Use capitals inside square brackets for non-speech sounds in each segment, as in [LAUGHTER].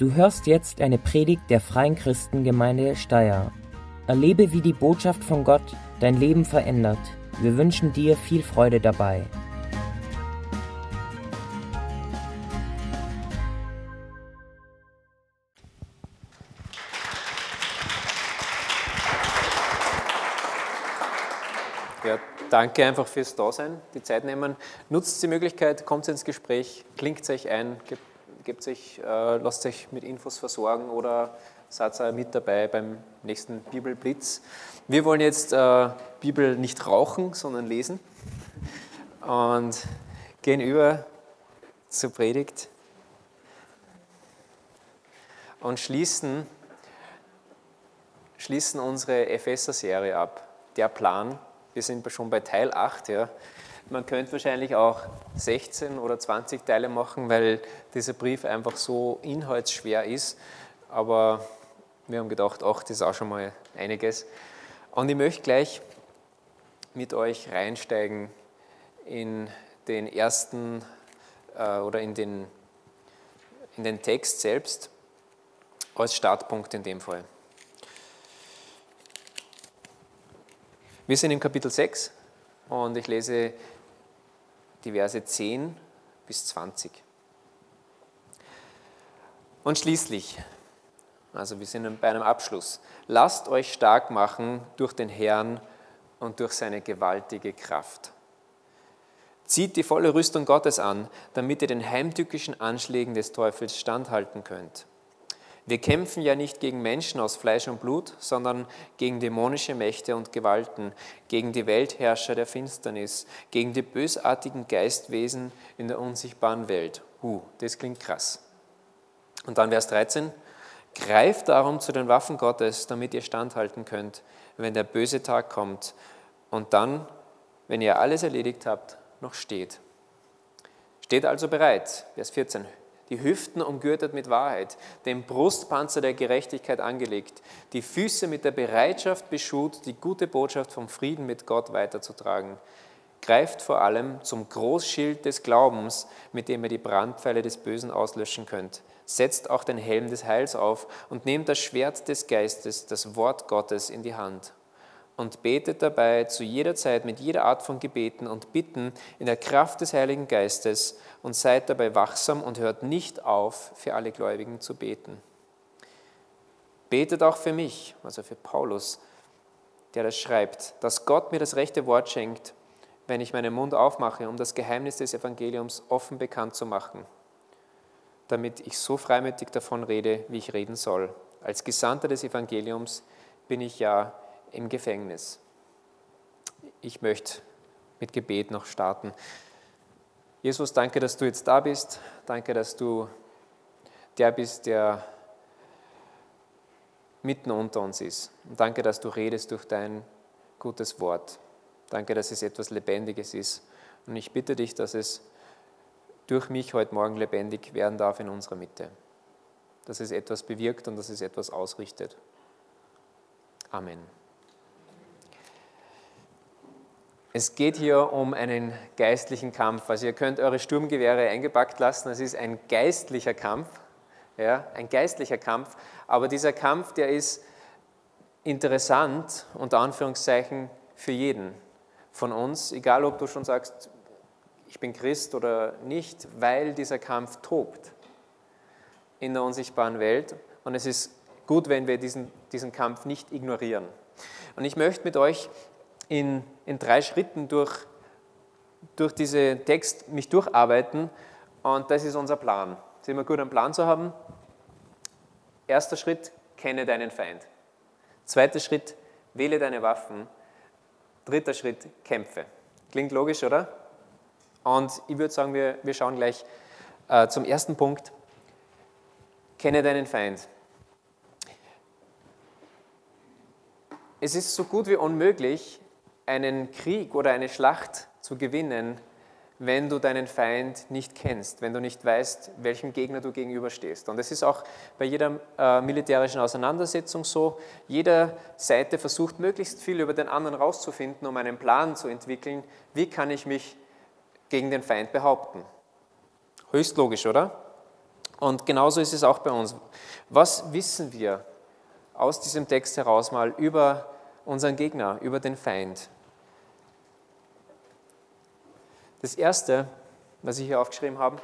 Du hörst jetzt eine Predigt der Freien Christengemeinde Steyr. Erlebe, wie die Botschaft von Gott dein Leben verändert. Wir wünschen dir viel Freude dabei. Ja, danke einfach fürs Dasein, die Zeit nehmen. Nutzt die Möglichkeit, kommt ins Gespräch, klingt euch ein, gebt, gebt euch, äh, lasst euch mit Infos versorgen oder seid mit dabei beim nächsten Bibelblitz. Wir wollen jetzt äh, Bibel nicht rauchen, sondern lesen und gehen über zur Predigt und schließen, schließen unsere Epheser-Serie ab. Der Plan, wir sind schon bei Teil 8. Ja. Man könnte wahrscheinlich auch 16 oder 20 Teile machen, weil dieser Brief einfach so inhaltsschwer ist. Aber wir haben gedacht, ach, das ist auch schon mal einiges. Und ich möchte gleich mit euch reinsteigen in den ersten äh, oder in den, in den Text selbst als Startpunkt in dem Fall. Wir sind im Kapitel 6 und ich lese die Verse 10 bis 20. Und schließlich, also wir sind bei einem Abschluss, lasst euch stark machen durch den Herrn und durch seine gewaltige Kraft. Zieht die volle Rüstung Gottes an, damit ihr den heimtückischen Anschlägen des Teufels standhalten könnt. Wir kämpfen ja nicht gegen Menschen aus Fleisch und Blut, sondern gegen dämonische Mächte und Gewalten, gegen die Weltherrscher der Finsternis, gegen die bösartigen Geistwesen in der unsichtbaren Welt. Huh, das klingt krass. Und dann Vers 13. Greift darum zu den Waffen Gottes, damit ihr standhalten könnt, wenn der böse Tag kommt und dann, wenn ihr alles erledigt habt, noch steht. Steht also bereit. Vers 14 die Hüften umgürtet mit Wahrheit, den Brustpanzer der Gerechtigkeit angelegt, die Füße mit der Bereitschaft beschut, die gute Botschaft vom Frieden mit Gott weiterzutragen. Greift vor allem zum Großschild des Glaubens, mit dem ihr die Brandpfeile des Bösen auslöschen könnt. Setzt auch den Helm des Heils auf und nehmt das Schwert des Geistes, das Wort Gottes, in die Hand und betet dabei zu jeder Zeit mit jeder Art von Gebeten und Bitten in der Kraft des Heiligen Geistes und seid dabei wachsam und hört nicht auf, für alle Gläubigen zu beten. Betet auch für mich, also für Paulus, der das schreibt, dass Gott mir das rechte Wort schenkt, wenn ich meinen Mund aufmache, um das Geheimnis des Evangeliums offen bekannt zu machen, damit ich so freimütig davon rede, wie ich reden soll. Als Gesandter des Evangeliums bin ich ja im Gefängnis. Ich möchte mit Gebet noch starten. Jesus, danke, dass du jetzt da bist. Danke, dass du der bist, der mitten unter uns ist. Und danke, dass du redest durch dein gutes Wort. Danke, dass es etwas Lebendiges ist. Und ich bitte dich, dass es durch mich heute Morgen lebendig werden darf in unserer Mitte. Dass es etwas bewirkt und dass es etwas ausrichtet. Amen. Es geht hier um einen geistlichen Kampf. Also ihr könnt eure Sturmgewehre eingepackt lassen. Es ist ein geistlicher Kampf, ja, ein geistlicher Kampf. Aber dieser Kampf, der ist interessant, unter Anführungszeichen, für jeden von uns, egal ob du schon sagst, ich bin Christ oder nicht, weil dieser Kampf tobt in der unsichtbaren Welt. Und es ist gut, wenn wir diesen, diesen Kampf nicht ignorieren. Und ich möchte mit euch in, in drei Schritten durch, durch diesen Text mich durcharbeiten und das ist unser Plan. Es ist immer gut, einen Plan zu haben. Erster Schritt, kenne deinen Feind. Zweiter Schritt, wähle deine Waffen. Dritter Schritt, kämpfe. Klingt logisch, oder? Und ich würde sagen, wir, wir schauen gleich äh, zum ersten Punkt. Kenne deinen Feind. Es ist so gut wie unmöglich, einen Krieg oder eine Schlacht zu gewinnen, wenn du deinen Feind nicht kennst, wenn du nicht weißt, welchem Gegner du gegenüberstehst. Und es ist auch bei jeder äh, militärischen Auseinandersetzung so, jede Seite versucht möglichst viel über den anderen rauszufinden, um einen Plan zu entwickeln, wie kann ich mich gegen den Feind behaupten. Höchst logisch, oder? Und genauso ist es auch bei uns. Was wissen wir aus diesem Text heraus mal über unseren Gegner, über den Feind? Das Erste, was ich hier aufgeschrieben habe,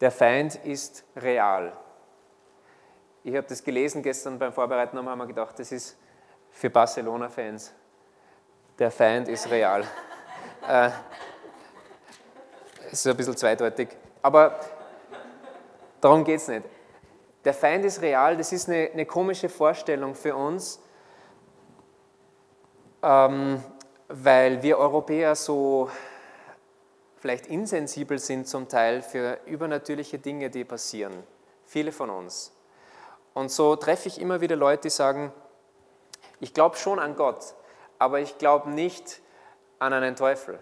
der Feind ist real. Ich habe das gelesen gestern beim Vorbereiten und habe mir gedacht, das ist für Barcelona-Fans. Der Feind ist real. [LAUGHS] äh, ist ein bisschen zweideutig. Aber darum geht es nicht. Der Feind ist real, das ist eine, eine komische Vorstellung für uns, ähm, weil wir Europäer so vielleicht insensibel sind zum Teil für übernatürliche Dinge, die passieren. Viele von uns. Und so treffe ich immer wieder Leute, die sagen, ich glaube schon an Gott, aber ich glaube nicht an einen Teufel.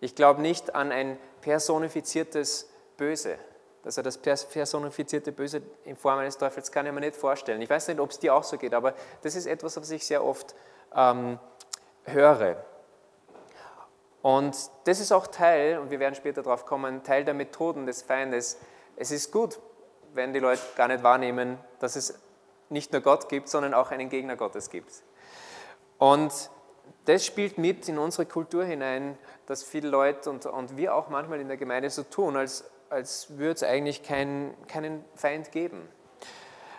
Ich glaube nicht an ein personifiziertes Böse. Also das personifizierte Böse in Form eines Teufels kann ich mir nicht vorstellen. Ich weiß nicht, ob es dir auch so geht, aber das ist etwas, was ich sehr oft ähm, höre. Und das ist auch Teil, und wir werden später darauf kommen, Teil der Methoden des Feindes. Es ist gut, wenn die Leute gar nicht wahrnehmen, dass es nicht nur Gott gibt, sondern auch einen Gegner Gottes gibt. Und das spielt mit in unsere Kultur hinein, dass viele Leute und, und wir auch manchmal in der Gemeinde so tun, als, als würde es eigentlich kein, keinen Feind geben.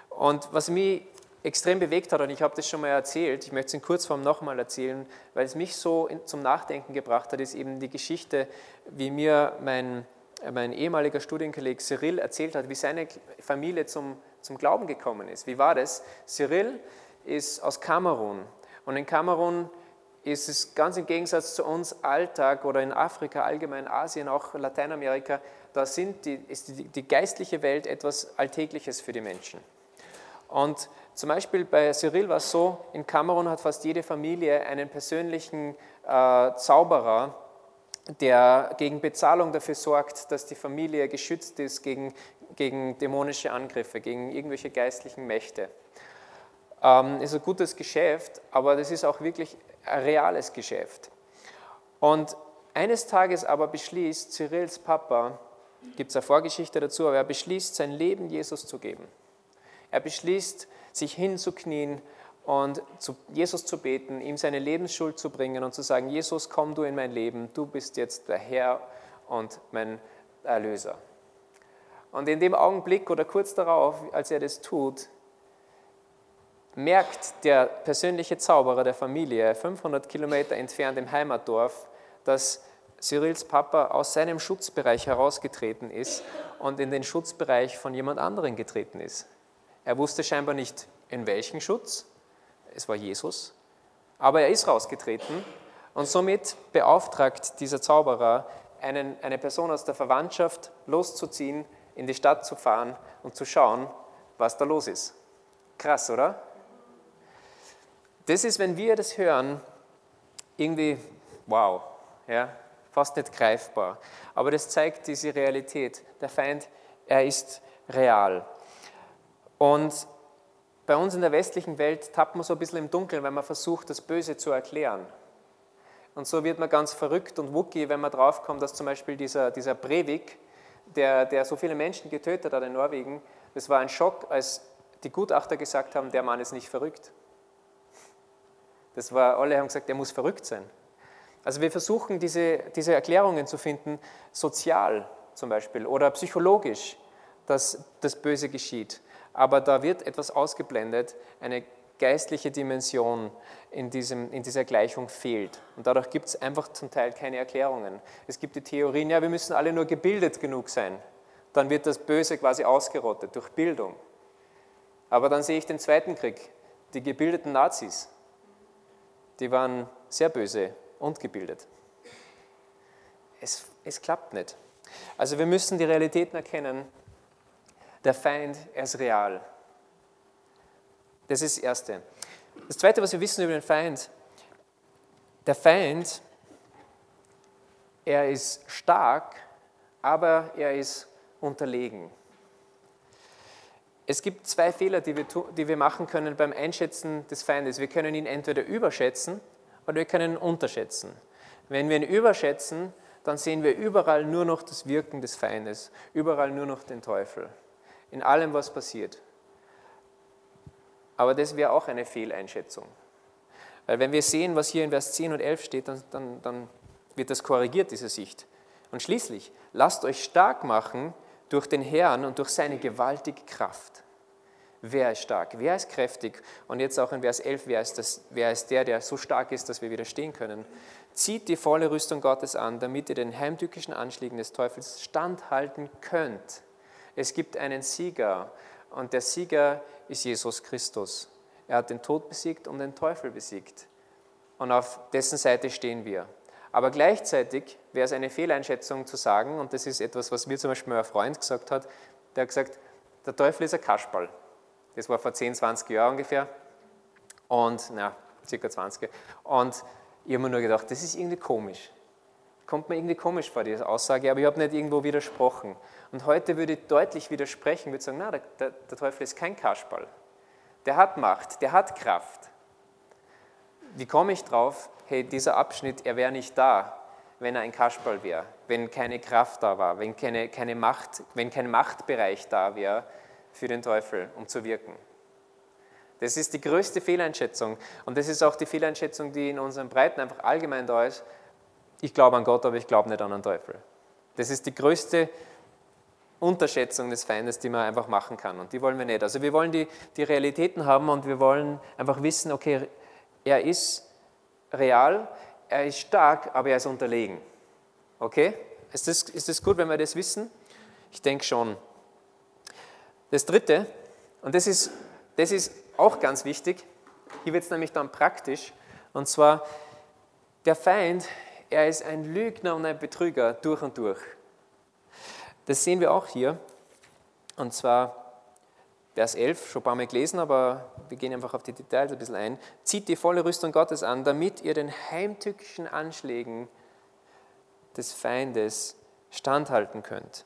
Und was mich extrem bewegt hat, und ich habe das schon mal erzählt, ich möchte es in Kurzform nochmal erzählen, weil es mich so zum Nachdenken gebracht hat, ist eben die Geschichte, wie mir mein, mein ehemaliger Studienkolleg Cyril erzählt hat, wie seine Familie zum, zum Glauben gekommen ist. Wie war das? Cyril ist aus Kamerun und in Kamerun ist es ganz im Gegensatz zu uns Alltag oder in Afrika, allgemein Asien, auch Lateinamerika, da sind die, ist die, die geistliche Welt etwas Alltägliches für die Menschen. Und zum Beispiel bei Cyril war es so, in Kamerun hat fast jede Familie einen persönlichen äh, Zauberer, der gegen Bezahlung dafür sorgt, dass die Familie geschützt ist gegen, gegen dämonische Angriffe, gegen irgendwelche geistlichen Mächte. Ähm, ist ein gutes Geschäft, aber das ist auch wirklich ein reales Geschäft. Und eines Tages aber beschließt Cyrils Papa, gibt es eine Vorgeschichte dazu, aber er beschließt, sein Leben Jesus zu geben. Er beschließt, sich hinzuknien und zu Jesus zu beten, ihm seine Lebensschuld zu bringen und zu sagen, Jesus, komm du in mein Leben, du bist jetzt der Herr und mein Erlöser. Und in dem Augenblick oder kurz darauf, als er das tut, merkt der persönliche Zauberer der Familie, 500 Kilometer entfernt im Heimatdorf, dass Cyrils Papa aus seinem Schutzbereich herausgetreten ist und in den Schutzbereich von jemand anderem getreten ist. Er wusste scheinbar nicht, in welchen Schutz, es war Jesus, aber er ist rausgetreten und somit beauftragt dieser Zauberer einen, eine Person aus der Verwandtschaft loszuziehen, in die Stadt zu fahren und zu schauen, was da los ist. Krass, oder? Das ist, wenn wir das hören, irgendwie wow, ja, fast nicht greifbar. Aber das zeigt diese Realität. Der Feind, er ist real. Und bei uns in der westlichen Welt tappt man so ein bisschen im Dunkeln, wenn man versucht, das Böse zu erklären. Und so wird man ganz verrückt und wucki, wenn man draufkommt, dass zum Beispiel dieser, dieser Breivik, der, der so viele Menschen getötet hat in Norwegen, das war ein Schock, als die Gutachter gesagt haben, der Mann ist nicht verrückt. Das war, alle haben gesagt, er muss verrückt sein. Also wir versuchen diese, diese Erklärungen zu finden, sozial zum Beispiel oder psychologisch, dass das Böse geschieht aber da wird etwas ausgeblendet, eine geistliche Dimension in, diesem, in dieser Gleichung fehlt. Und dadurch gibt es einfach zum Teil keine Erklärungen. Es gibt die Theorien, ja, wir müssen alle nur gebildet genug sein. Dann wird das Böse quasi ausgerottet durch Bildung. Aber dann sehe ich den Zweiten Krieg. Die gebildeten Nazis, die waren sehr böse und gebildet. Es, es klappt nicht. Also wir müssen die Realitäten erkennen der Feind, er ist real. Das ist das Erste. Das Zweite, was wir wissen über den Feind, der Feind, er ist stark, aber er ist unterlegen. Es gibt zwei Fehler, die wir, die wir machen können beim Einschätzen des Feindes. Wir können ihn entweder überschätzen oder wir können ihn unterschätzen. Wenn wir ihn überschätzen, dann sehen wir überall nur noch das Wirken des Feindes, überall nur noch den Teufel. In allem, was passiert. Aber das wäre auch eine Fehleinschätzung. Weil wenn wir sehen, was hier in Vers 10 und 11 steht, dann, dann, dann wird das korrigiert, diese Sicht. Und schließlich, lasst euch stark machen durch den Herrn und durch seine gewaltige Kraft. Wer ist stark? Wer ist kräftig? Und jetzt auch in Vers 11, wer ist, das, wer ist der, der so stark ist, dass wir widerstehen können? Zieht die volle Rüstung Gottes an, damit ihr den heimtückischen Anschlägen des Teufels standhalten könnt. Es gibt einen Sieger und der Sieger ist Jesus Christus. Er hat den Tod besiegt und den Teufel besiegt. Und auf dessen Seite stehen wir. Aber gleichzeitig wäre es eine Fehleinschätzung zu sagen, und das ist etwas, was mir zum Beispiel mein Freund gesagt hat, der hat gesagt, der Teufel ist ein Kasperl. Das war vor 10, 20 Jahren ungefähr. Und, na, circa 20. Und ich habe mir nur gedacht, das ist irgendwie komisch. Kommt mir irgendwie komisch vor, diese Aussage, aber ich habe nicht irgendwo widersprochen. Und heute würde ich deutlich widersprechen, würde sagen, na, der, der, der Teufel ist kein Kasperl. Der hat Macht, der hat Kraft. Wie komme ich drauf? Hey, dieser Abschnitt, er wäre nicht da, wenn er ein Kasperl wäre, wenn keine Kraft da war, wenn, keine, keine Macht, wenn kein Machtbereich da wäre für den Teufel, um zu wirken. Das ist die größte Fehleinschätzung. Und das ist auch die Fehleinschätzung, die in unseren Breiten einfach allgemein da ist. Ich glaube an Gott, aber ich glaube nicht an den Teufel. Das ist die größte Unterschätzung des Feindes, die man einfach machen kann. Und die wollen wir nicht. Also wir wollen die, die Realitäten haben und wir wollen einfach wissen, okay, er ist real, er ist stark, aber er ist unterlegen. Okay? Ist das, ist das gut, wenn wir das wissen? Ich denke schon. Das Dritte, und das ist, das ist auch ganz wichtig. Hier wird es nämlich dann praktisch. Und zwar, der Feind, er ist ein Lügner und ein Betrüger durch und durch. Das sehen wir auch hier. Und zwar Vers 11, schon ein paar Mal gelesen, aber wir gehen einfach auf die Details ein bisschen ein. Zieht die volle Rüstung Gottes an, damit ihr den heimtückischen Anschlägen des Feindes standhalten könnt.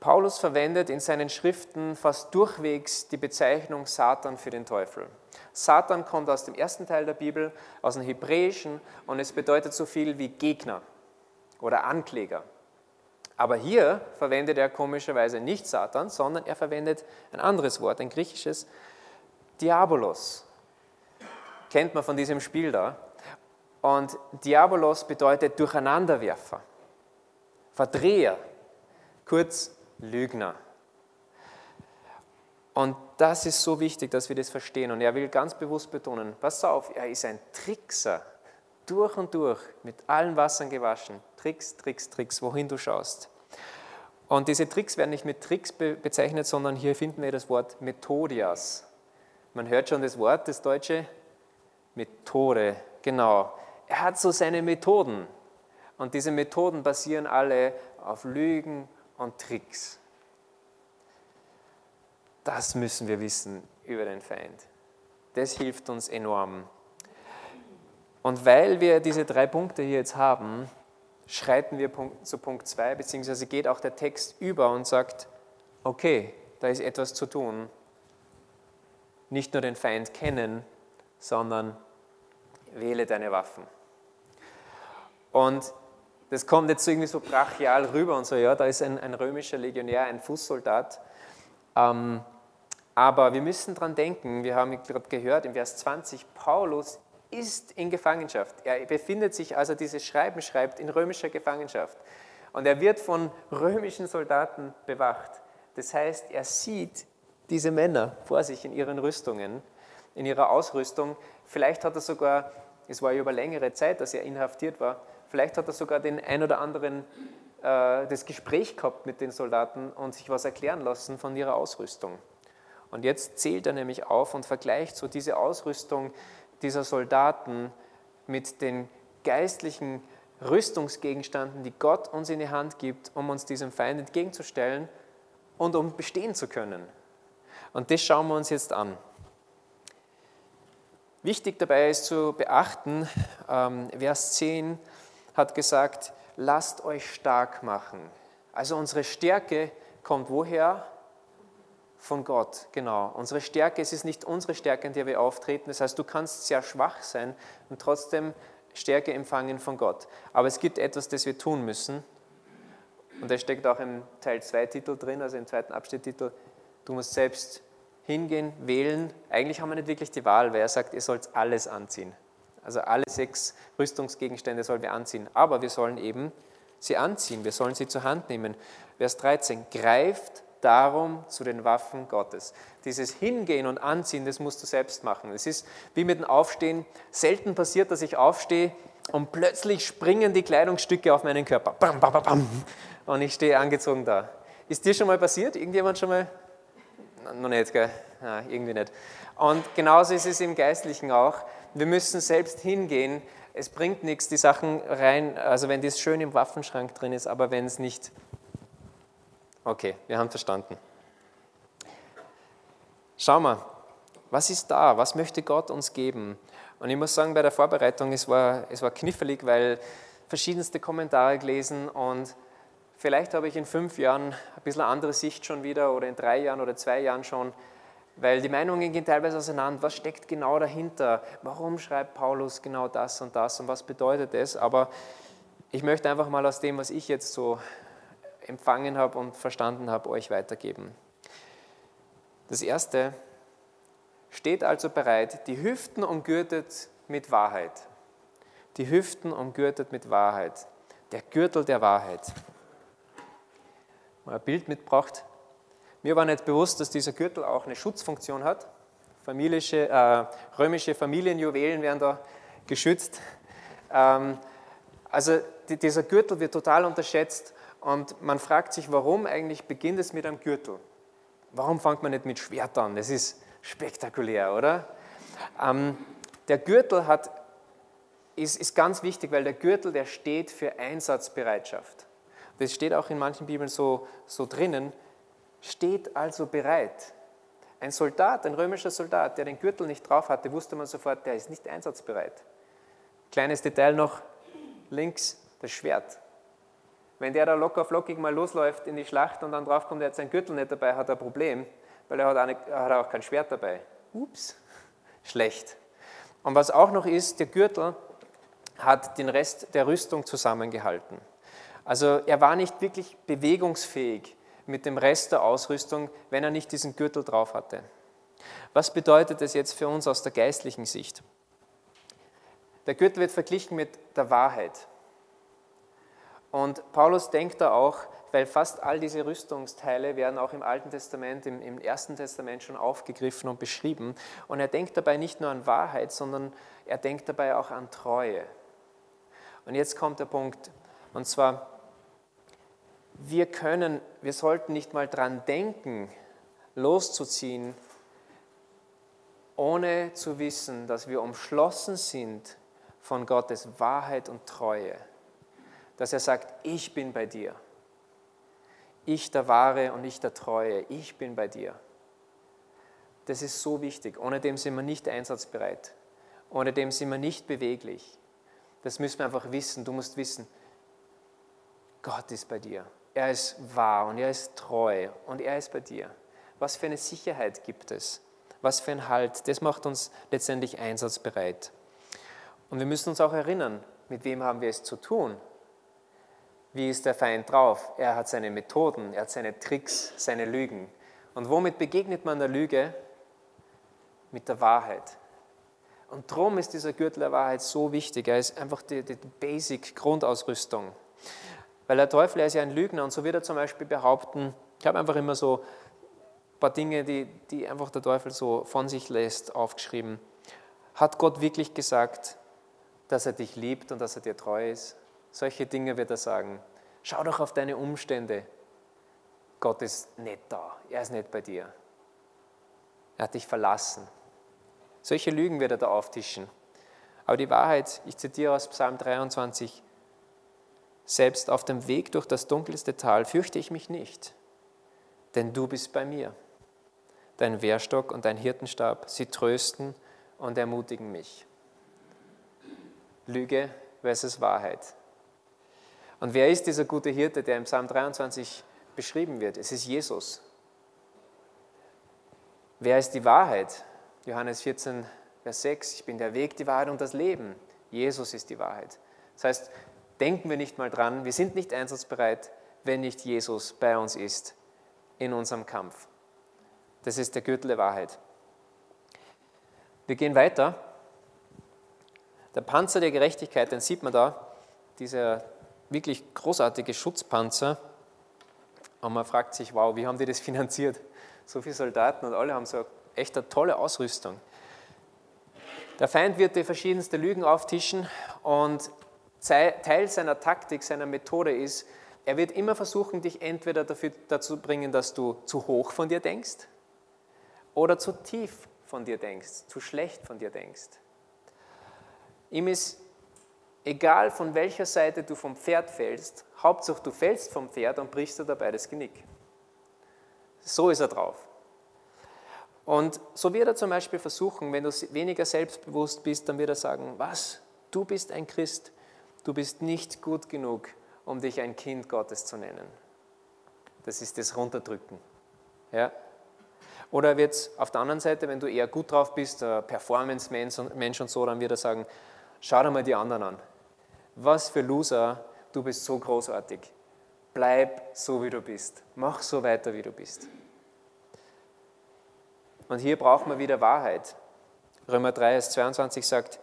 Paulus verwendet in seinen Schriften fast durchwegs die Bezeichnung Satan für den Teufel. Satan kommt aus dem ersten Teil der Bibel, aus dem Hebräischen und es bedeutet so viel wie Gegner oder Ankläger. Aber hier verwendet er komischerweise nicht Satan, sondern er verwendet ein anderes Wort, ein griechisches Diabolos. Kennt man von diesem Spiel da. Und Diabolos bedeutet Durcheinanderwerfer, Verdreher, kurz Lügner. Und das ist so wichtig, dass wir das verstehen. Und er will ganz bewusst betonen, pass auf, er ist ein Trickser, durch und durch, mit allen Wassern gewaschen. Tricks, Tricks, Tricks, wohin du schaust. Und diese Tricks werden nicht mit Tricks be bezeichnet, sondern hier finden wir das Wort Methodias. Man hört schon das Wort, das deutsche Methode, genau. Er hat so seine Methoden. Und diese Methoden basieren alle auf Lügen und Tricks. Das müssen wir wissen über den Feind. Das hilft uns enorm. Und weil wir diese drei Punkte hier jetzt haben, schreiten wir zu Punkt 2, beziehungsweise geht auch der Text über und sagt, okay, da ist etwas zu tun. Nicht nur den Feind kennen, sondern wähle deine Waffen. Und das kommt jetzt irgendwie so brachial rüber und so, ja, da ist ein, ein römischer Legionär, ein Fußsoldat. Ähm, aber wir müssen daran denken, wir haben gerade gehört im Vers 20, Paulus ist in Gefangenschaft. Er befindet sich, als er dieses Schreiben schreibt, in römischer Gefangenschaft. Und er wird von römischen Soldaten bewacht. Das heißt, er sieht diese Männer vor sich in ihren Rüstungen, in ihrer Ausrüstung. Vielleicht hat er sogar, es war ja über längere Zeit, dass er inhaftiert war, Vielleicht hat er sogar den ein oder anderen äh, das Gespräch gehabt mit den Soldaten und sich was erklären lassen von ihrer Ausrüstung. Und jetzt zählt er nämlich auf und vergleicht so diese Ausrüstung dieser Soldaten mit den geistlichen Rüstungsgegenständen, die Gott uns in die Hand gibt, um uns diesem Feind entgegenzustellen und um bestehen zu können. Und das schauen wir uns jetzt an. Wichtig dabei ist zu beachten, ähm, Vers 10, hat gesagt, lasst euch stark machen. Also unsere Stärke kommt woher? Von Gott, genau. Unsere Stärke, es ist nicht unsere Stärke, in der wir auftreten. Das heißt, du kannst sehr schwach sein und trotzdem Stärke empfangen von Gott. Aber es gibt etwas, das wir tun müssen. Und das steckt auch im Teil 2 Titel drin, also im zweiten Abschnitttitel. Du musst selbst hingehen, wählen. Eigentlich haben wir nicht wirklich die Wahl, weil er sagt, ihr sollt alles anziehen. Also alle sechs Rüstungsgegenstände sollen wir anziehen. Aber wir sollen eben sie anziehen, wir sollen sie zur Hand nehmen. Vers 13, greift darum zu den Waffen Gottes. Dieses Hingehen und Anziehen, das musst du selbst machen. Es ist wie mit dem Aufstehen. Selten passiert, dass ich aufstehe und plötzlich springen die Kleidungsstücke auf meinen Körper. Bam, bam, bam, und ich stehe angezogen da. Ist dir schon mal passiert? Irgendjemand schon mal? Noch nicht, gell? Nein, irgendwie nicht. Und genauso ist es im Geistlichen auch. Wir müssen selbst hingehen. Es bringt nichts, die Sachen rein, also wenn das schön im Waffenschrank drin ist, aber wenn es nicht. Okay, wir haben verstanden. Schau mal, was ist da? Was möchte Gott uns geben? Und ich muss sagen, bei der Vorbereitung, es war, es war knifflig, weil verschiedenste Kommentare gelesen und Vielleicht habe ich in fünf Jahren ein bisschen andere Sicht schon wieder oder in drei Jahren oder zwei Jahren schon, weil die Meinungen gehen teilweise auseinander. Was steckt genau dahinter? Warum schreibt Paulus genau das und das und was bedeutet es? Aber ich möchte einfach mal aus dem, was ich jetzt so empfangen habe und verstanden habe, euch weitergeben. Das erste, steht also bereit, die Hüften umgürtet mit Wahrheit. Die Hüften umgürtet mit Wahrheit. Der Gürtel der Wahrheit mal ein Bild mitgebracht. Mir war nicht bewusst, dass dieser Gürtel auch eine Schutzfunktion hat. Familische, äh, römische Familienjuwelen werden da geschützt. Ähm, also die, dieser Gürtel wird total unterschätzt und man fragt sich, warum eigentlich beginnt es mit einem Gürtel? Warum fängt man nicht mit Schwert an? Das ist spektakulär, oder? Ähm, der Gürtel hat, ist, ist ganz wichtig, weil der Gürtel, der steht für Einsatzbereitschaft das steht auch in manchen Bibeln so, so drinnen, steht also bereit. Ein Soldat, ein römischer Soldat, der den Gürtel nicht drauf hatte, wusste man sofort, der ist nicht einsatzbereit. Kleines Detail noch, links das Schwert. Wenn der da locker flockig mal losläuft in die Schlacht und dann draufkommt, er hat seinen Gürtel nicht dabei, hat er ein Problem, weil er hat, er hat auch kein Schwert dabei. Ups, [LAUGHS] schlecht. Und was auch noch ist, der Gürtel hat den Rest der Rüstung zusammengehalten. Also er war nicht wirklich bewegungsfähig mit dem Rest der Ausrüstung, wenn er nicht diesen Gürtel drauf hatte. Was bedeutet das jetzt für uns aus der geistlichen Sicht? Der Gürtel wird verglichen mit der Wahrheit. Und Paulus denkt da auch, weil fast all diese Rüstungsteile werden auch im Alten Testament, im, im, Ersten Testament schon aufgegriffen und beschrieben. Und er denkt dabei nicht nur an Wahrheit, sondern er denkt dabei auch an Treue. Und jetzt kommt der Punkt, und zwar, wir können, wir sollten nicht mal dran denken, loszuziehen, ohne zu wissen, dass wir umschlossen sind von Gottes Wahrheit und Treue. Dass er sagt, ich bin bei dir. Ich der Wahre und ich der Treue. Ich bin bei dir. Das ist so wichtig. Ohne dem sind wir nicht einsatzbereit. Ohne dem sind wir nicht beweglich. Das müssen wir einfach wissen. Du musst wissen, Gott ist bei dir. Er ist wahr und er ist treu und er ist bei dir. Was für eine Sicherheit gibt es? Was für ein Halt? Das macht uns letztendlich einsatzbereit. Und wir müssen uns auch erinnern, mit wem haben wir es zu tun? Wie ist der Feind drauf? Er hat seine Methoden, er hat seine Tricks, seine Lügen. Und womit begegnet man der Lüge? Mit der Wahrheit. Und darum ist dieser Gürtel der Wahrheit so wichtig. Er ist einfach die, die Basic-Grundausrüstung. Weil der Teufel, er ist ja ein Lügner und so wird er zum Beispiel behaupten, ich habe einfach immer so ein paar Dinge, die, die einfach der Teufel so von sich lässt, aufgeschrieben. Hat Gott wirklich gesagt, dass er dich liebt und dass er dir treu ist? Solche Dinge wird er sagen. Schau doch auf deine Umstände. Gott ist nicht da. Er ist nicht bei dir. Er hat dich verlassen. Solche Lügen wird er da auftischen. Aber die Wahrheit, ich zitiere aus Psalm 23, selbst auf dem Weg durch das dunkelste Tal fürchte ich mich nicht, denn du bist bei mir. Dein Wehrstock und dein Hirtenstab, sie trösten und ermutigen mich. Lüge versus Wahrheit. Und wer ist dieser gute Hirte, der im Psalm 23 beschrieben wird? Es ist Jesus. Wer ist die Wahrheit? Johannes 14, Vers 6. Ich bin der Weg, die Wahrheit und das Leben. Jesus ist die Wahrheit. Das heißt, denken wir nicht mal dran, wir sind nicht einsatzbereit, wenn nicht Jesus bei uns ist in unserem Kampf. Das ist der Gürtel der Wahrheit. Wir gehen weiter. Der Panzer der Gerechtigkeit, den sieht man da, dieser wirklich großartige Schutzpanzer. Und man fragt sich, wow, wie haben die das [LAUGHS] finanziert? So viele Soldaten und alle haben so echt eine tolle Ausrüstung. Der Feind wird dir verschiedenste Lügen auftischen und Teil seiner Taktik, seiner Methode ist, er wird immer versuchen, dich entweder dafür, dazu bringen, dass du zu hoch von dir denkst oder zu tief von dir denkst, zu schlecht von dir denkst. Ihm ist egal, von welcher Seite du vom Pferd fällst, Hauptsache du fällst vom Pferd und brichst dir dabei das Genick. So ist er drauf. Und so wird er zum Beispiel versuchen, wenn du weniger selbstbewusst bist, dann wird er sagen, was, du bist ein Christ, du bist nicht gut genug, um dich ein Kind Gottes zu nennen. Das ist das Runterdrücken. Ja? Oder wird es auf der anderen Seite, wenn du eher gut drauf bist, Performance-Mensch und so, dann wird er sagen, schau dir mal die anderen an. Was für Loser, du bist so großartig. Bleib so, wie du bist. Mach so weiter, wie du bist. Und hier braucht man wieder Wahrheit. Römer 3, Vers 22 sagt,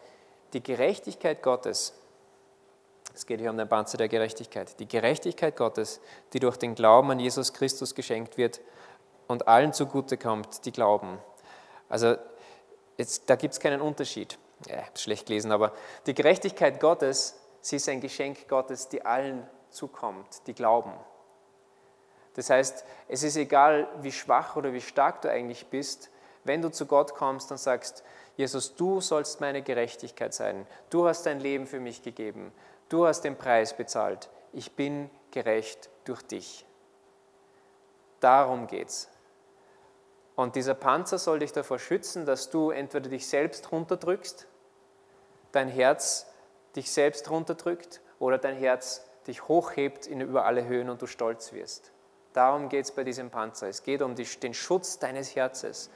die Gerechtigkeit Gottes, es geht hier um den Panzer der Gerechtigkeit, die Gerechtigkeit Gottes, die durch den Glauben an Jesus Christus geschenkt wird und allen zugute kommt, die glauben. Also jetzt, da gibt es keinen Unterschied. Ja, ich habe es schlecht gelesen, aber die Gerechtigkeit Gottes, sie ist ein Geschenk Gottes, die allen zukommt, die glauben. Das heißt, es ist egal, wie schwach oder wie stark du eigentlich bist, wenn du zu Gott kommst und sagst, Jesus, du sollst meine Gerechtigkeit sein, du hast dein Leben für mich gegeben, du hast den Preis bezahlt, ich bin gerecht durch dich. Darum geht's. Und dieser Panzer soll dich davor schützen, dass du entweder dich selbst runterdrückst, dein Herz dich selbst runterdrückt oder dein Herz dich hochhebt in über alle Höhen und du stolz wirst. Darum geht es bei diesem Panzer. Es geht um die, den Schutz deines Herzens.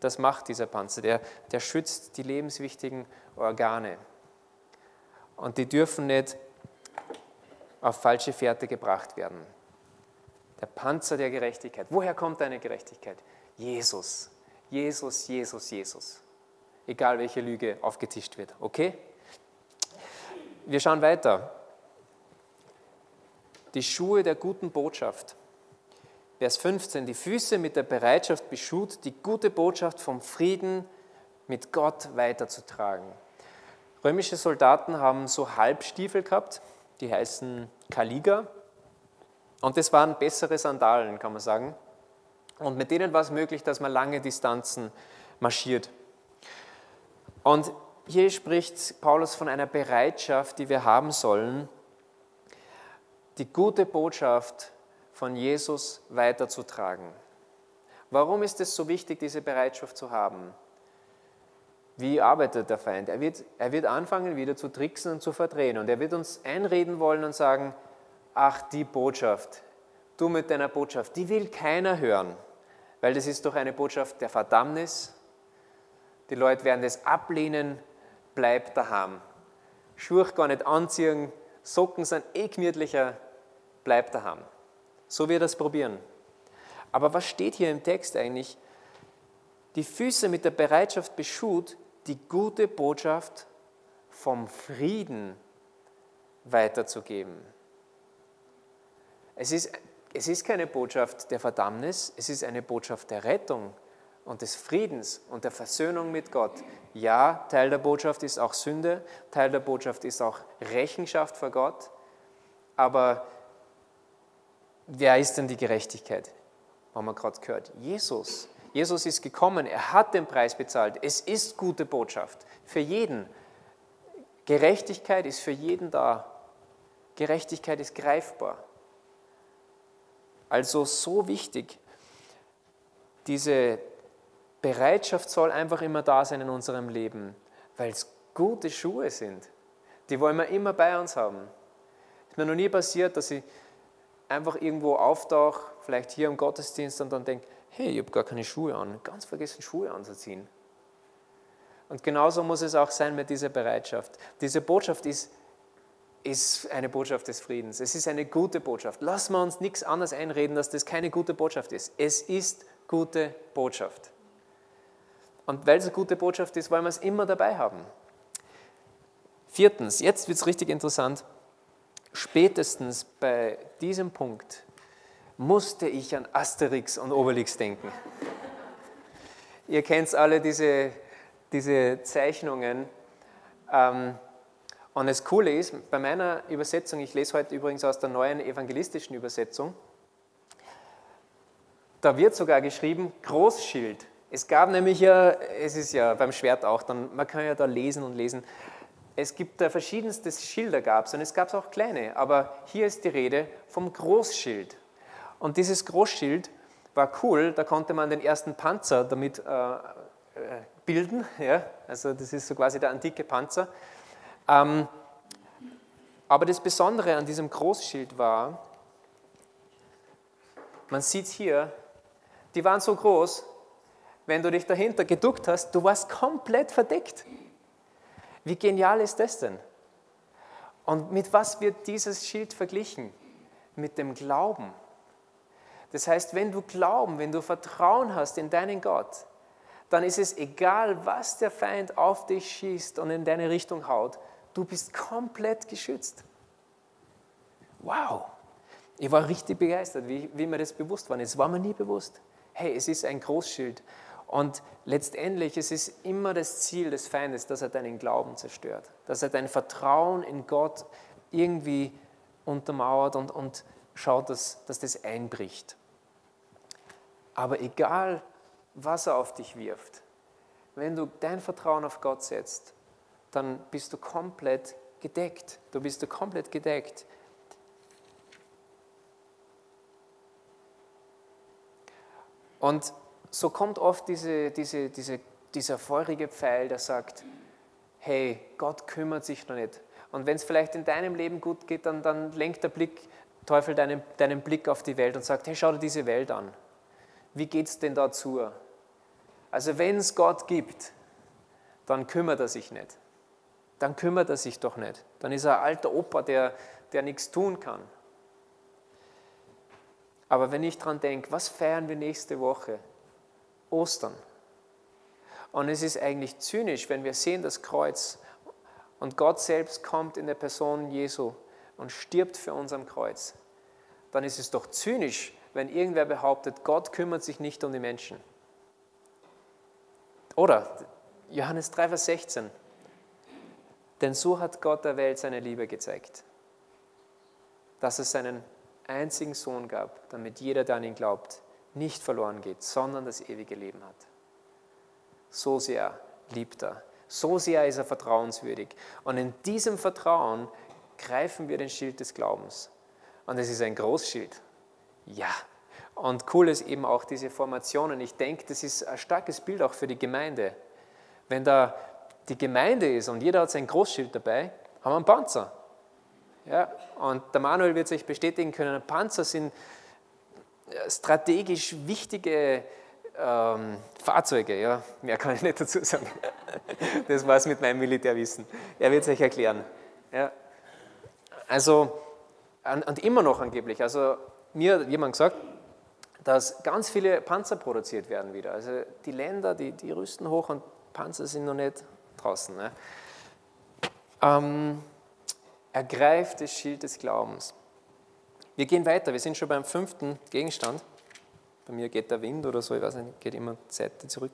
Das macht dieser Panzer. Der, der schützt die lebenswichtigen Organe. Und die dürfen nicht auf falsche Fährte gebracht werden. Der Panzer der Gerechtigkeit. Woher kommt deine Gerechtigkeit? Jesus. Jesus, Jesus, Jesus. Egal welche Lüge aufgetischt wird. Okay? Wir schauen weiter die Schuhe der guten Botschaft. Vers 15, die Füße mit der Bereitschaft beschut, die gute Botschaft vom Frieden mit Gott weiterzutragen. Römische Soldaten haben so Halbstiefel gehabt, die heißen Kaliga. Und das waren bessere Sandalen, kann man sagen. Und mit denen war es möglich, dass man lange Distanzen marschiert. Und hier spricht Paulus von einer Bereitschaft, die wir haben sollen, die gute Botschaft von Jesus weiterzutragen. Warum ist es so wichtig, diese Bereitschaft zu haben? Wie arbeitet der Feind? Er wird, er wird anfangen, wieder zu tricksen und zu verdrehen. Und er wird uns einreden wollen und sagen, ach, die Botschaft, du mit deiner Botschaft, die will keiner hören, weil das ist doch eine Botschaft der Verdammnis. Die Leute werden das ablehnen, bleib daheim. Schuhe gar nicht anziehen, Socken sind eh gemütlicher, bleib daheim. So wird es probieren. Aber was steht hier im Text eigentlich? Die Füße mit der Bereitschaft beschut, die gute Botschaft vom Frieden weiterzugeben. Es ist, es ist keine Botschaft der Verdammnis, es ist eine Botschaft der Rettung und des Friedens und der Versöhnung mit Gott. Ja, Teil der Botschaft ist auch Sünde, Teil der Botschaft ist auch Rechenschaft vor Gott, aber wer ist denn die Gerechtigkeit? Haben wir gerade gehört. Jesus. Jesus ist gekommen, er hat den Preis bezahlt. Es ist gute Botschaft für jeden. Gerechtigkeit ist für jeden da. Gerechtigkeit ist greifbar. Also so wichtig, diese Bereitschaft soll einfach immer da sein in unserem Leben, weil es gute Schuhe sind. Die wollen wir immer bei uns haben. Es ist mir noch nie passiert, dass ich einfach irgendwo auftauche, vielleicht hier im Gottesdienst und dann denke, hey, ich habe gar keine Schuhe an, ganz vergessen Schuhe anzuziehen. Und genauso muss es auch sein mit dieser Bereitschaft. Diese Botschaft ist ist eine Botschaft des Friedens. Es ist eine gute Botschaft. Lassen wir uns nichts anderes einreden, dass das keine gute Botschaft ist. Es ist gute Botschaft. Und weil es eine gute Botschaft ist, wollen wir es immer dabei haben. Viertens, jetzt wird es richtig interessant. Spätestens bei diesem Punkt musste ich an Asterix und Obelix denken. Ihr kennt alle diese, diese Zeichnungen. Ähm, und das Coole ist, bei meiner Übersetzung, ich lese heute übrigens aus der neuen evangelistischen Übersetzung, da wird sogar geschrieben Großschild. Es gab nämlich ja, es ist ja beim Schwert auch, dann, man kann ja da lesen und lesen. Es gibt da verschiedenste Schilder gab es und es gab auch kleine, aber hier ist die Rede vom Großschild. Und dieses Großschild war cool, da konnte man den ersten Panzer damit äh, äh bilden, ja? also das ist so quasi der antike Panzer. Ähm, aber das Besondere an diesem Großschild war, man sieht hier, die waren so groß, wenn du dich dahinter geduckt hast, du warst komplett verdeckt. Wie genial ist das denn? Und mit was wird dieses Schild verglichen? Mit dem Glauben. Das heißt, wenn du Glauben, wenn du Vertrauen hast in deinen Gott, dann ist es egal, was der Feind auf dich schießt und in deine Richtung haut, du bist komplett geschützt. Wow! Ich war richtig begeistert, wie, wie mir das bewusst war. Es war mir nie bewusst. Hey, es ist ein Großschild. Und letztendlich es ist es immer das Ziel des Feindes, dass er deinen Glauben zerstört, dass er dein Vertrauen in Gott irgendwie untermauert und, und schaut, dass, dass das einbricht. Aber egal, was er auf dich wirft, wenn du dein Vertrauen auf Gott setzt, dann bist du komplett gedeckt. Du bist du komplett gedeckt. Und so kommt oft diese, diese, diese, dieser feurige Pfeil, der sagt, hey, Gott kümmert sich noch nicht. Und wenn es vielleicht in deinem Leben gut geht, dann, dann lenkt der Blick, Teufel deinen, deinen Blick auf die Welt und sagt, hey, schau dir diese Welt an. Wie geht es denn dazu? Also wenn es Gott gibt, dann kümmert er sich nicht dann kümmert er sich doch nicht. Dann ist er ein alter Opa, der, der nichts tun kann. Aber wenn ich daran denke, was feiern wir nächste Woche? Ostern. Und es ist eigentlich zynisch, wenn wir sehen das Kreuz und Gott selbst kommt in der Person Jesu und stirbt für uns am Kreuz. Dann ist es doch zynisch, wenn irgendwer behauptet, Gott kümmert sich nicht um die Menschen. Oder Johannes 3, Vers 16. Denn so hat Gott der Welt seine Liebe gezeigt, dass es seinen einzigen Sohn gab, damit jeder, der an ihn glaubt, nicht verloren geht, sondern das ewige Leben hat. So sehr liebt er, so sehr ist er vertrauenswürdig. Und in diesem Vertrauen greifen wir den Schild des Glaubens. Und es ist ein Großschild. Ja. Und cool ist eben auch diese Formationen. Ich denke, das ist ein starkes Bild auch für die Gemeinde. Wenn da die Gemeinde ist und jeder hat sein Großschild dabei, haben wir einen Panzer. Ja, und der Manuel wird sich bestätigen können, Panzer sind strategisch wichtige ähm, Fahrzeuge. Ja, mehr kann ich nicht dazu sagen. [LAUGHS] Das war es mit meinem Militärwissen. Er wird es euch erklären. Ja. Also, und immer noch angeblich, also mir hat jemand gesagt, dass ganz viele Panzer produziert werden wieder. Also die Länder, die, die rüsten hoch und Panzer sind noch nicht draußen. Ne? Ähm, ergreift das Schild des Glaubens. Wir gehen weiter, wir sind schon beim fünften Gegenstand. Bei mir geht der Wind oder so, ich weiß nicht, geht immer Seite zurück.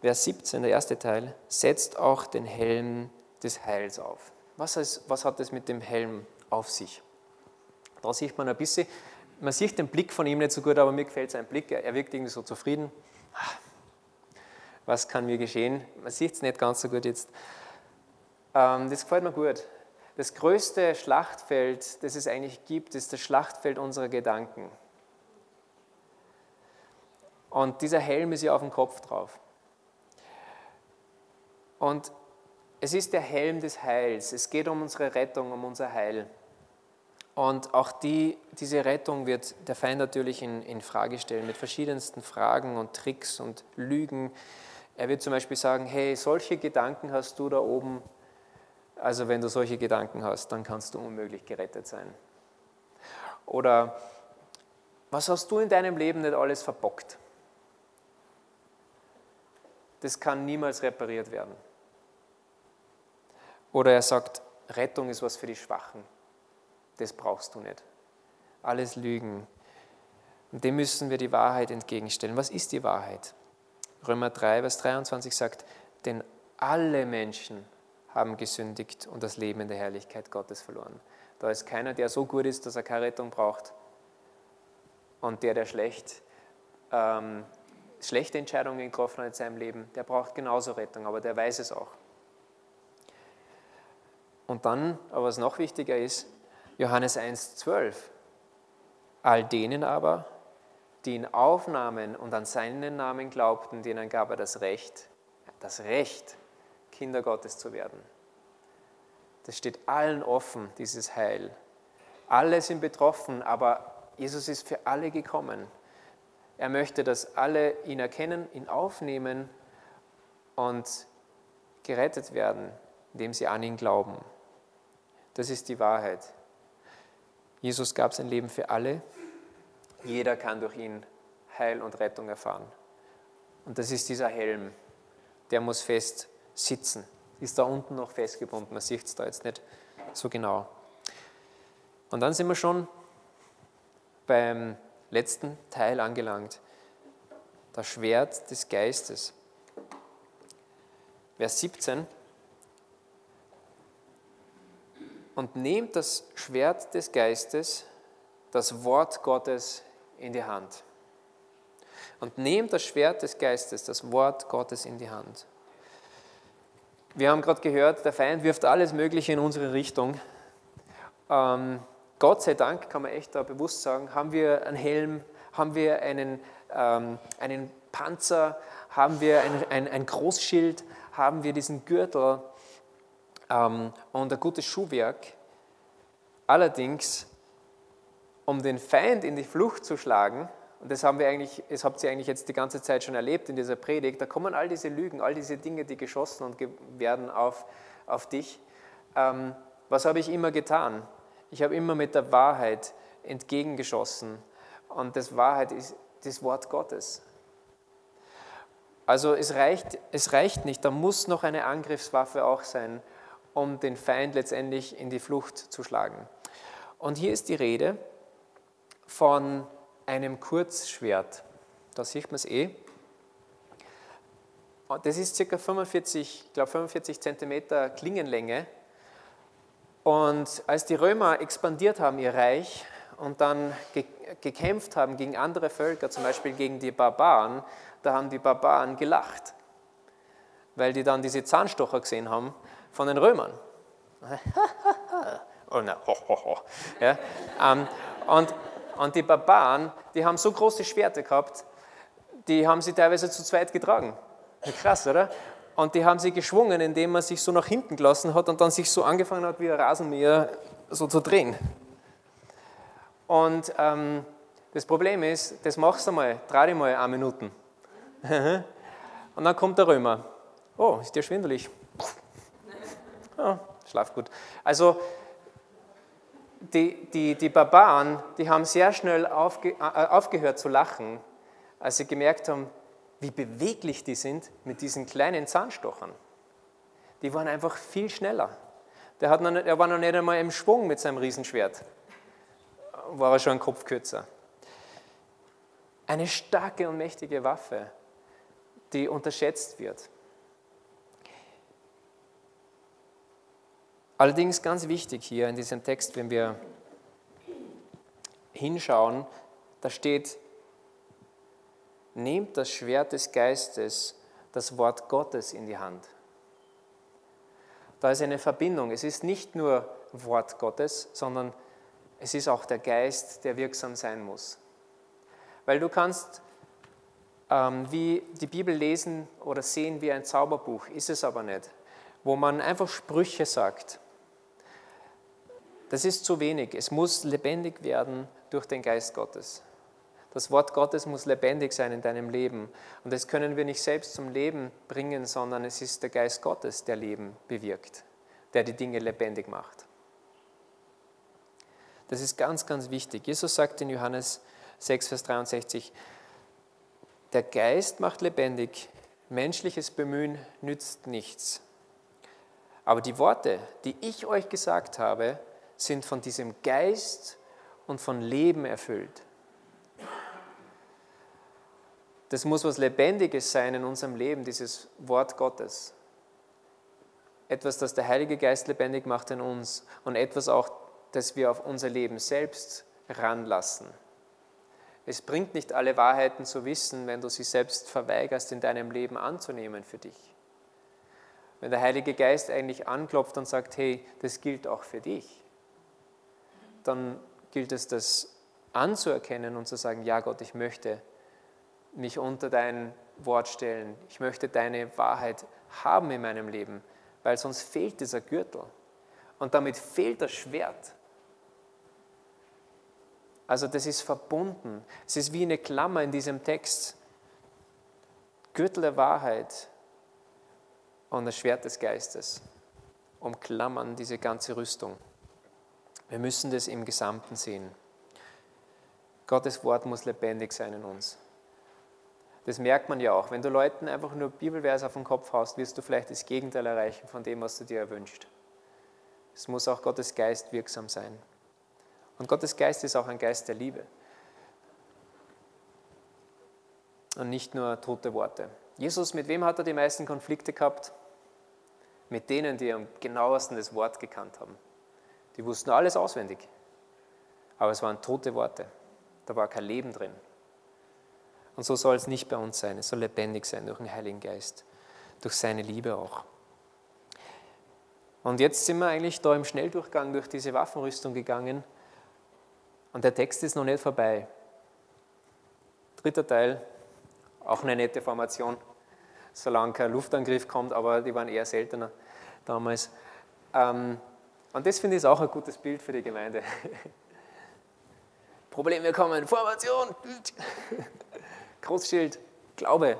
Vers 17, der erste Teil, setzt auch den Helm des Heils auf. Was, heißt, was hat es mit dem Helm auf sich? Da sieht man ein bisschen, man sieht den Blick von ihm nicht so gut, aber mir gefällt sein Blick, er wirkt irgendwie so zufrieden was kann mir geschehen. Man sieht es nicht ganz so gut jetzt. Ähm, das gefällt mir gut. Das größte Schlachtfeld, das es eigentlich gibt, ist das Schlachtfeld unserer Gedanken. Und dieser Helm ist ja auf dem Kopf drauf. Und es ist der Helm des Heils. Es geht um unsere Rettung, um unser Heil. Und auch die, diese Rettung wird der Feind natürlich in, in Frage stellen mit verschiedensten Fragen und Tricks und Lügen, er wird zum Beispiel sagen, hey, solche Gedanken hast du da oben Also wenn du solche Gedanken hast, dann kannst du unmöglich gerettet sein. Oder was hast du in deinem Leben nicht alles verbockt? Das kann niemals repariert werden. Oder er sagt, Rettung ist was für die Schwachen. Das brauchst du nicht. Alles Lügen. Und dem müssen wir die Wahrheit entgegenstellen. Was ist die Wahrheit? Römer 3, Vers 23 sagt, denn alle Menschen haben gesündigt und das Leben in der Herrlichkeit Gottes verloren. Da ist keiner, der so gut ist, dass er keine Rettung braucht. Und der, der schlecht, ähm, schlechte Entscheidungen getroffen hat in seinem Leben, der braucht genauso Rettung, aber der weiß es auch. Und dann, aber was noch wichtiger ist, Johannes 1,12. All denen aber, die ihn aufnahmen und an seinen Namen glaubten, denen gab er das Recht, das Recht, Kinder Gottes zu werden. Das steht allen offen, dieses Heil. Alle sind betroffen, aber Jesus ist für alle gekommen. Er möchte, dass alle ihn erkennen, ihn aufnehmen und gerettet werden, indem sie an ihn glauben. Das ist die Wahrheit. Jesus gab sein Leben für alle. Jeder kann durch ihn Heil und Rettung erfahren. Und das ist dieser Helm. Der muss fest sitzen. Ist da unten noch festgebunden. Man sieht es da jetzt nicht so genau. Und dann sind wir schon beim letzten Teil angelangt. Das Schwert des Geistes. Vers 17. Und nehmt das Schwert des Geistes, das Wort Gottes, in die Hand. Und nehmt das Schwert des Geistes, das Wort Gottes in die Hand. Wir haben gerade gehört, der Feind wirft alles Mögliche in unsere Richtung. Ähm, Gott sei Dank, kann man echt da bewusst sagen, haben wir einen Helm, haben wir einen, ähm, einen Panzer, haben wir ein, ein, ein Großschild, haben wir diesen Gürtel ähm, und ein gutes Schuhwerk. Allerdings um den Feind in die Flucht zu schlagen, und das haben wir eigentlich, das habt ihr eigentlich jetzt die ganze Zeit schon erlebt in dieser Predigt, da kommen all diese Lügen, all diese Dinge, die geschossen und werden auf, auf dich. Ähm, was habe ich immer getan? Ich habe immer mit der Wahrheit entgegengeschossen. Und das Wahrheit ist das Wort Gottes. Also es reicht, es reicht nicht, da muss noch eine Angriffswaffe auch sein, um den Feind letztendlich in die Flucht zu schlagen. Und hier ist die Rede von einem Kurzschwert. Da sieht man es eh. Das ist ca. 45, ich glaube 45 cm Klingenlänge. Und als die Römer expandiert haben ihr Reich und dann gekämpft haben gegen andere Völker, zum Beispiel gegen die Barbaren, da haben die Barbaren gelacht, weil die dann diese Zahnstocher gesehen haben von den Römern. [LAUGHS] oh, na, ho, ho, ho. Ja, ähm, und und die Barbaren, die haben so große Schwerter gehabt, die haben sie teilweise zu zweit getragen. Krass, oder? Und die haben sie geschwungen, indem man sich so nach hinten gelassen hat und dann sich so angefangen hat, wie ein Rasenmäher so zu drehen. Und ähm, das Problem ist, das machst du mal, dich mal eine Minute. [LAUGHS] und dann kommt der Römer. Oh, ist dir schwindelig? Oh, schlaf gut. Also die, die, die Barbaren, die haben sehr schnell aufge, äh, aufgehört zu lachen, als sie gemerkt haben, wie beweglich die sind mit diesen kleinen Zahnstochern. Die waren einfach viel schneller. Der, hat noch nicht, war noch nicht einmal im Schwung mit seinem Riesenschwert. War er schon ein Kopf kürzer. Eine starke und mächtige Waffe, die unterschätzt wird. Allerdings ganz wichtig hier in diesem Text, wenn wir hinschauen, da steht, nehmt das Schwert des Geistes, das Wort Gottes in die Hand. Da ist eine Verbindung. Es ist nicht nur Wort Gottes, sondern es ist auch der Geist, der wirksam sein muss. Weil du kannst ähm, wie die Bibel lesen oder sehen wie ein Zauberbuch, ist es aber nicht, wo man einfach Sprüche sagt das ist zu wenig. Es muss lebendig werden durch den Geist Gottes. Das Wort Gottes muss lebendig sein in deinem Leben. Und das können wir nicht selbst zum Leben bringen, sondern es ist der Geist Gottes, der Leben bewirkt. der die Dinge lebendig macht. Das ist ganz, ganz wichtig. Jesus sagt in Johannes 6, Vers 63, der Geist macht lebendig, menschliches Bemühen nützt nichts. Aber die Worte, die ich euch gesagt habe, sind von diesem Geist und von Leben erfüllt. Das muss was Lebendiges sein in unserem Leben, dieses Wort Gottes. Etwas, das der Heilige Geist lebendig macht in uns und etwas auch, das wir auf unser Leben selbst ranlassen. Es bringt nicht alle Wahrheiten zu wissen, wenn du sie selbst verweigerst, in deinem Leben anzunehmen für dich. Wenn der Heilige Geist eigentlich anklopft und sagt, hey, das gilt auch für dich, dann gilt es, das anzuerkennen und zu sagen, ja Gott, ich möchte mich unter dein Wort stellen. Ich möchte deine Wahrheit haben in meinem Leben, weil sonst fehlt dieser Gürtel. Und damit fehlt das Schwert. Also das ist verbunden. Es ist wie eine Klammer in diesem Text. Gürtel der Wahrheit und das Schwert des Geistes umklammern diese ganze Rüstung. Wir müssen das im Gesamten sehen. Gottes Wort muss lebendig sein in uns. Das merkt man ja auch. Wenn du Leuten einfach nur Bibelverse auf den Kopf haust, wirst du vielleicht das Gegenteil erreichen von dem, was du dir erwünscht. Es muss auch Gottes Geist wirksam sein. Und Gottes Geist ist auch ein Geist der Liebe. Und nicht nur tote Worte. Jesus, mit wem hat er die meisten Konflikte gehabt? Mit denen, die am genauesten das Wort gekannt haben. Die wussten alles auswendig. Aber es waren tote Worte. Da war kein Leben drin. Und so soll es nicht bei uns sein. Es soll lebendig sein durch den Heiligen Geist, durch seine Liebe auch. Und jetzt sind wir eigentlich da im Schnelldurchgang durch diese Waffenrüstung gegangen und der Text ist noch nicht vorbei. Dritter Teil, auch eine nette Formation, solange kein Luftangriff kommt, aber die waren eher seltener damals. Ähm, und das finde ich auch ein gutes Bild für die Gemeinde. [LAUGHS] Probleme kommen, Formation, [LAUGHS] Großschild, Glaube.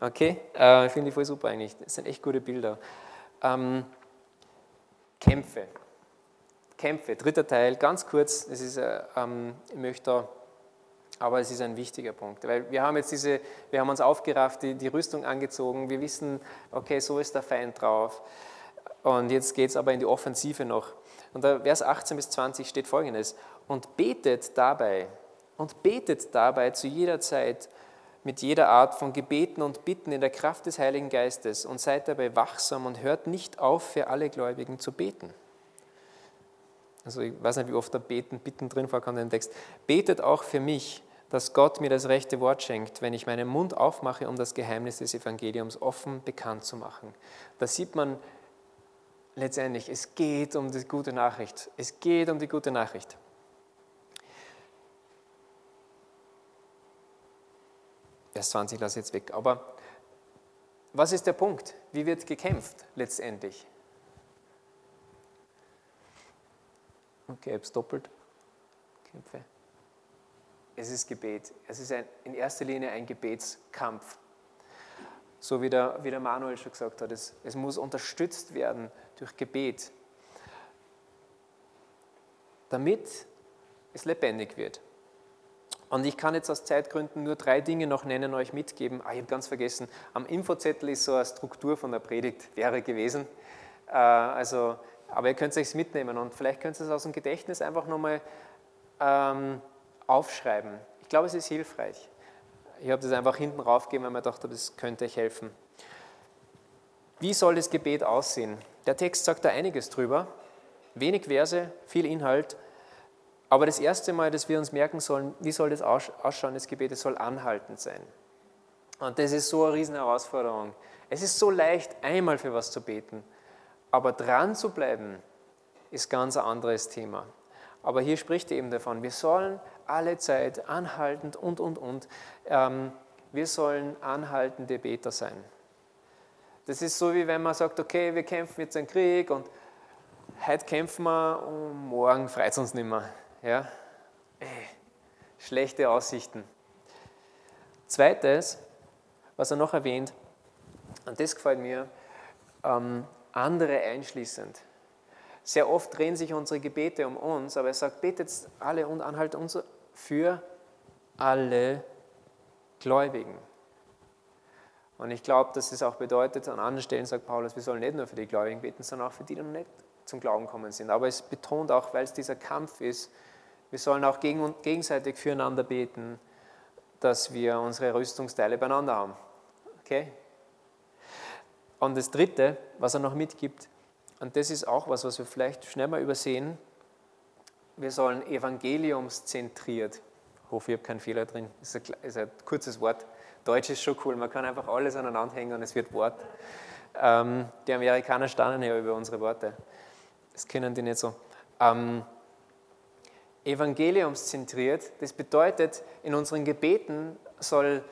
Okay, äh, finde ich voll super eigentlich. Das sind echt gute Bilder. Ähm, Kämpfe. Kämpfe, dritter Teil, ganz kurz, das ist, äh, ähm, ich möchte da, aber es ist ein wichtiger Punkt, weil wir haben jetzt diese, wir haben uns aufgerafft, die, die Rüstung angezogen, wir wissen, okay, so ist der Feind drauf und jetzt geht es aber in die Offensive noch. Und da Vers 18 bis 20 steht folgendes, und betet dabei, und betet dabei zu jeder Zeit mit jeder Art von Gebeten und Bitten in der Kraft des Heiligen Geistes und seid dabei wachsam und hört nicht auf, für alle Gläubigen zu beten. Also ich weiß nicht, wie oft da Beten, Bitten drin vorkommt dem Text. Betet auch für mich, dass Gott mir das rechte Wort schenkt, wenn ich meinen Mund aufmache, um das Geheimnis des Evangeliums offen bekannt zu machen. Da sieht man letztendlich, es geht um die gute Nachricht. Es geht um die gute Nachricht. Vers 20 lasse ich jetzt weg. Aber was ist der Punkt? Wie wird gekämpft letztendlich? Okay, es doppelt. Kämpfe. Es ist Gebet. Es ist ein, in erster Linie ein Gebetskampf. So wie der, wie der Manuel schon gesagt hat, es, es muss unterstützt werden durch Gebet, damit es lebendig wird. Und ich kann jetzt aus Zeitgründen nur drei Dinge noch nennen, euch mitgeben. Ah, ich habe ganz vergessen, am Infozettel ist so eine Struktur von der Predigt, wäre gewesen. Äh, also aber ihr könnt es euch mitnehmen und vielleicht könnt ihr es aus dem Gedächtnis einfach nochmal ähm, aufschreiben. Ich glaube, es ist hilfreich. Ich habe das einfach hinten raufgegeben, weil mir dachte, das könnte euch helfen. Wie soll das Gebet aussehen? Der Text sagt da einiges drüber. Wenig Verse, viel Inhalt. Aber das erste Mal, dass wir uns merken sollen, wie soll das ausschauen, das Gebet, es soll anhaltend sein. Und das ist so eine riesen Herausforderung. Es ist so leicht, einmal für was zu beten. Aber dran zu bleiben, ist ganz ein anderes Thema. Aber hier spricht er eben davon, wir sollen alle Zeit anhaltend und, und, und. Ähm, wir sollen anhaltende Beter sein. Das ist so, wie wenn man sagt, okay, wir kämpfen jetzt einen Krieg und heute kämpfen wir und morgen freut es uns nicht mehr. Ja? Ey, schlechte Aussichten. Zweites, was er noch erwähnt, und das gefällt mir, ähm, andere einschließend. Sehr oft drehen sich unsere Gebete um uns, aber er sagt, betet alle und anhalt uns für alle Gläubigen. Und ich glaube, dass es auch bedeutet, an anderen Stellen sagt Paulus, wir sollen nicht nur für die Gläubigen beten, sondern auch für die, die noch nicht zum Glauben kommen sind. Aber es betont auch, weil es dieser Kampf ist, wir sollen auch gegenseitig füreinander beten, dass wir unsere Rüstungsteile beieinander haben. Okay? Und das Dritte, was er noch mitgibt, und das ist auch was, was wir vielleicht schnell mal übersehen, wir sollen evangeliumszentriert, ich hoffe, ich habe keinen Fehler drin, ist ein, ist ein kurzes Wort, Deutsch ist schon cool, man kann einfach alles aneinander hängen und es wird Wort. Ähm, die Amerikaner staunen ja über unsere Worte, das kennen die nicht so. Ähm, evangeliumszentriert, das bedeutet, in unseren Gebeten soll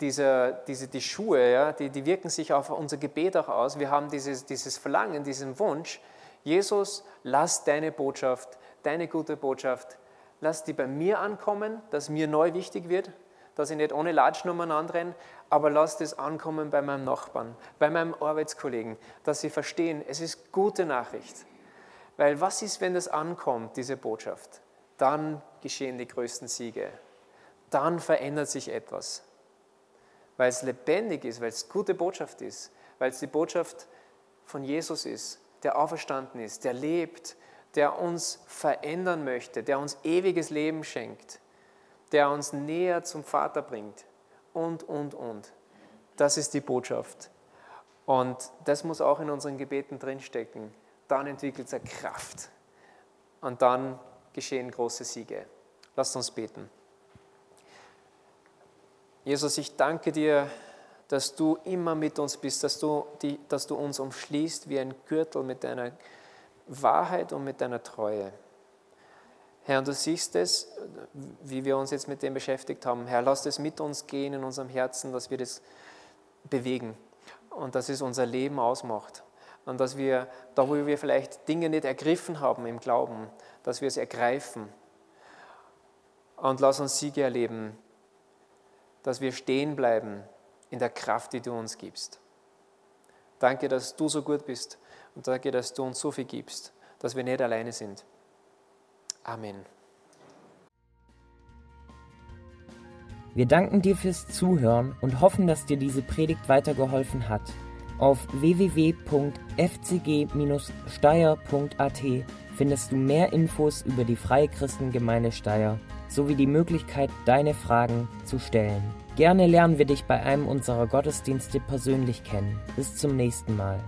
diese, diese, die Schuhe, ja, die, die wirken sich auf unser Gebet auch aus. Wir haben dieses, dieses Verlangen, diesen Wunsch, Jesus, lass deine Botschaft, deine gute Botschaft, lass die bei mir ankommen, dass mir neu wichtig wird, dass ich nicht ohne Latschnummern anrenne, aber lass das ankommen bei meinem Nachbarn, bei meinem Arbeitskollegen, dass sie verstehen, es ist gute Nachricht. Weil was ist, wenn das ankommt, diese Botschaft? Dann geschehen die größten Siege. Dann verändert sich etwas weil es lebendig ist, weil es gute Botschaft ist, weil es die Botschaft von Jesus ist, der auferstanden ist, der lebt, der uns verändern möchte, der uns ewiges Leben schenkt, der uns näher zum Vater bringt und, und, und. Das ist die Botschaft. Und das muss auch in unseren Gebeten drinstecken. Dann entwickelt eine Kraft. Und dann geschehen große Siege. Lasst uns beten. Jesus, ich danke dir, dass du immer mit uns bist, dass du, die, dass du uns umschließt wie ein Gürtel mit deiner Wahrheit und mit deiner Treue. Herr, und du siehst es, wie wir uns jetzt mit dem beschäftigt haben. Herr, lass es mit uns gehen in unserem Herzen, dass wir das bewegen und dass es unser Leben ausmacht. Und dass wir, da wo wir vielleicht Dinge nicht ergriffen haben im Glauben, dass wir es ergreifen. Und lass uns Siege erleben dass wir stehen bleiben in der Kraft, die du uns gibst. Danke, dass du so gut bist und danke, dass du uns so viel gibst, dass wir nicht alleine sind. Amen. Wir danken dir fürs Zuhören und hoffen, dass dir diese Predigt weitergeholfen hat. Auf www.fcg-steyr.at findest du mehr Infos über die Freie Christengemeinde Steyr sowie die Möglichkeit, deine Fragen zu stellen. Gerne lernen wir dich bei einem unserer Gottesdienste persönlich kennen. Bis zum nächsten Mal.